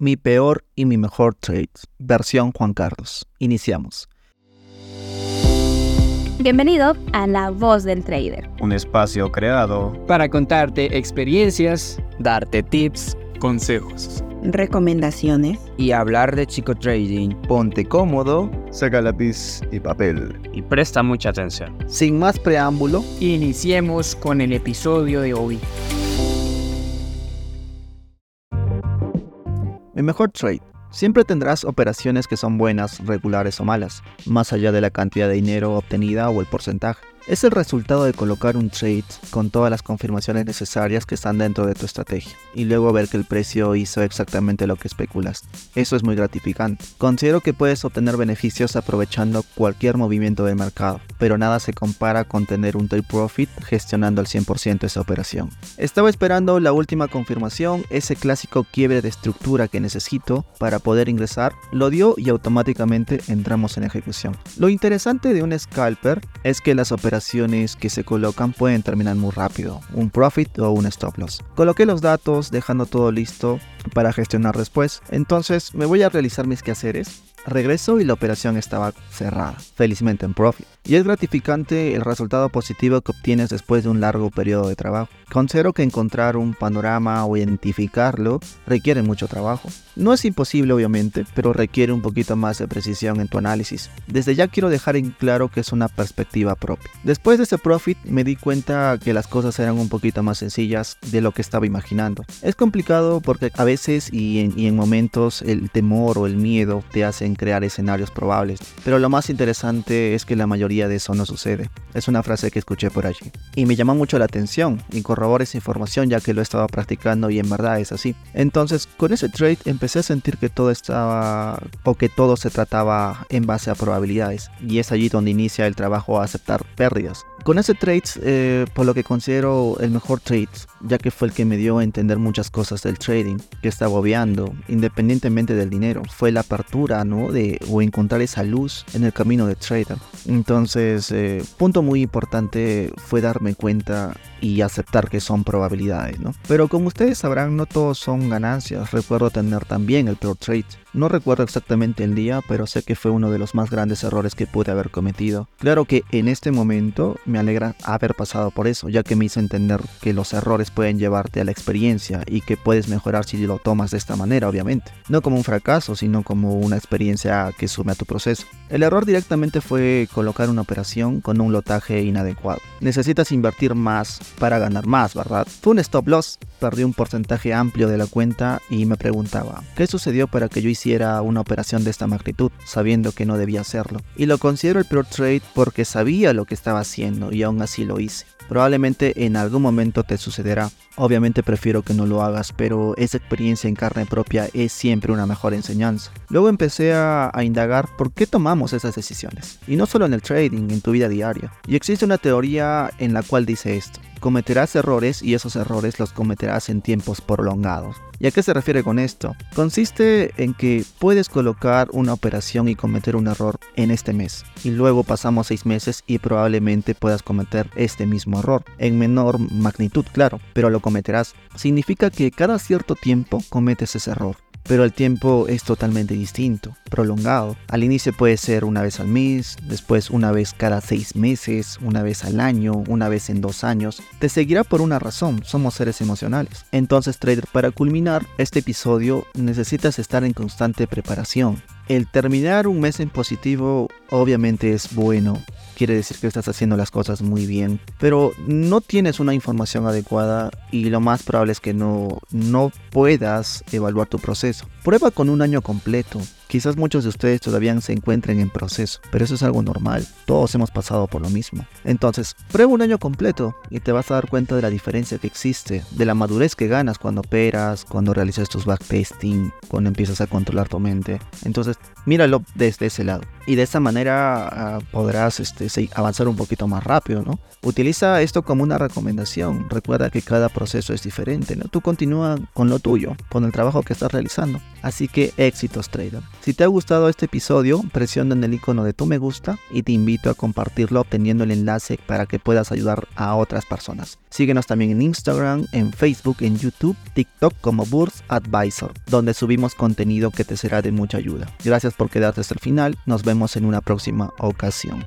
Mi peor y mi mejor trade, versión Juan Carlos. Iniciamos. Bienvenido a La Voz del Trader. Un espacio creado para contarte experiencias, darte tips, consejos, recomendaciones y hablar de chico trading. Ponte cómodo, saca lápiz y papel y presta mucha atención. Sin más preámbulo, iniciemos con el episodio de hoy. Mi mejor trade. Siempre tendrás operaciones que son buenas, regulares o malas, más allá de la cantidad de dinero obtenida o el porcentaje es el resultado de colocar un trade con todas las confirmaciones necesarias que están dentro de tu estrategia y luego ver que el precio hizo exactamente lo que especulas. Eso es muy gratificante. Considero que puedes obtener beneficios aprovechando cualquier movimiento del mercado, pero nada se compara con tener un take profit gestionando al 100% esa operación. Estaba esperando la última confirmación, ese clásico quiebre de estructura que necesito para poder ingresar, lo dio y automáticamente entramos en ejecución. Lo interesante de un scalper es que las operaciones que se colocan pueden terminar muy rápido, un profit o un stop loss. Coloqué los datos dejando todo listo para gestionar después, entonces me voy a realizar mis quehaceres Regreso y la operación estaba cerrada, felizmente en profit. Y es gratificante el resultado positivo que obtienes después de un largo periodo de trabajo. Considero que encontrar un panorama o identificarlo requiere mucho trabajo. No es imposible obviamente, pero requiere un poquito más de precisión en tu análisis. Desde ya quiero dejar en claro que es una perspectiva propia. Después de ese profit me di cuenta que las cosas eran un poquito más sencillas de lo que estaba imaginando. Es complicado porque a veces y en, y en momentos el temor o el miedo te hacen crear escenarios probables. Pero lo más interesante es que la mayoría de eso no sucede. Es una frase que escuché por allí. Y me llamó mucho la atención y corroboro esa información ya que lo estaba practicando y en verdad es así. Entonces, con ese trade empecé a sentir que todo estaba o que todo se trataba en base a probabilidades. Y es allí donde inicia el trabajo a aceptar pérdidas. Con ese trade, eh, por lo que considero el mejor trade, ya que fue el que me dio a entender muchas cosas del trading que estaba obviando, independientemente del dinero, fue la apertura, ¿no? De, o encontrar esa luz en el camino de trader. Entonces, eh, punto muy importante fue darme cuenta y aceptar que son probabilidades, ¿no? Pero como ustedes sabrán, no todos son ganancias. Recuerdo tener también el peor trade. No recuerdo exactamente el día, pero sé que fue uno de los más grandes errores que pude haber cometido. Claro que en este momento me alegra haber pasado por eso, ya que me hizo entender que los errores pueden llevarte a la experiencia y que puedes mejorar si lo tomas de esta manera, obviamente. No como un fracaso, sino como una experiencia que sume a tu proceso. El error directamente fue colocar una operación con un lotaje inadecuado. Necesitas invertir más para ganar más, ¿verdad? Fue un stop loss, perdí un porcentaje amplio de la cuenta y me preguntaba, ¿qué sucedió para que yo hiciera una operación de esta magnitud, sabiendo que no debía hacerlo? Y lo considero el peor trade porque sabía lo que estaba haciendo y aún así lo hice. Probablemente en algún momento te sucederá. Obviamente prefiero que no lo hagas, pero esa experiencia en carne propia es siempre una mejor enseñanza. Luego empecé a, a, indagar por qué tomamos esas decisiones. Y no solo en el trading, en tu vida diaria. Y existe una teoría en la cual dice esto. Cometerás errores y esos errores los cometerás en tiempos prolongados. ¿Y a qué se refiere con esto? Consiste en que puedes colocar una operación y cometer un error en este mes. Y luego pasamos seis meses y probablemente puedas cometer este mismo error. En menor magnitud, claro, pero lo cometerás. Significa que cada cierto tiempo cometes ese error pero el tiempo es totalmente distinto, prolongado. Al inicio puede ser una vez al mes, después una vez cada seis meses, una vez al año, una vez en dos años. Te seguirá por una razón, somos seres emocionales. Entonces, trader, para culminar este episodio necesitas estar en constante preparación. El terminar un mes en positivo obviamente es bueno, quiere decir que estás haciendo las cosas muy bien, pero no tienes una información adecuada y lo más probable es que no, no puedas evaluar tu proceso. Prueba con un año completo. Quizás muchos de ustedes todavía se encuentren en proceso, pero eso es algo normal. Todos hemos pasado por lo mismo. Entonces, prueba un año completo y te vas a dar cuenta de la diferencia que existe, de la madurez que ganas cuando operas, cuando realizas tus backtesting, cuando empiezas a controlar tu mente. Entonces, míralo desde ese lado. Y de esa manera uh, podrás este, avanzar un poquito más rápido, ¿no? Utiliza esto como una recomendación. Recuerda que cada proceso es diferente, ¿no? Tú continúa con lo tuyo, con el trabajo que estás realizando. Así que éxitos trader. Si te ha gustado este episodio, presiona en el icono de tu me gusta y te invito a compartirlo obteniendo el enlace para que puedas ayudar a otras personas. Síguenos también en Instagram, en Facebook, en YouTube, TikTok como Burs Advisor, donde subimos contenido que te será de mucha ayuda. Gracias por quedarte hasta el final, nos vemos en una próxima ocasión.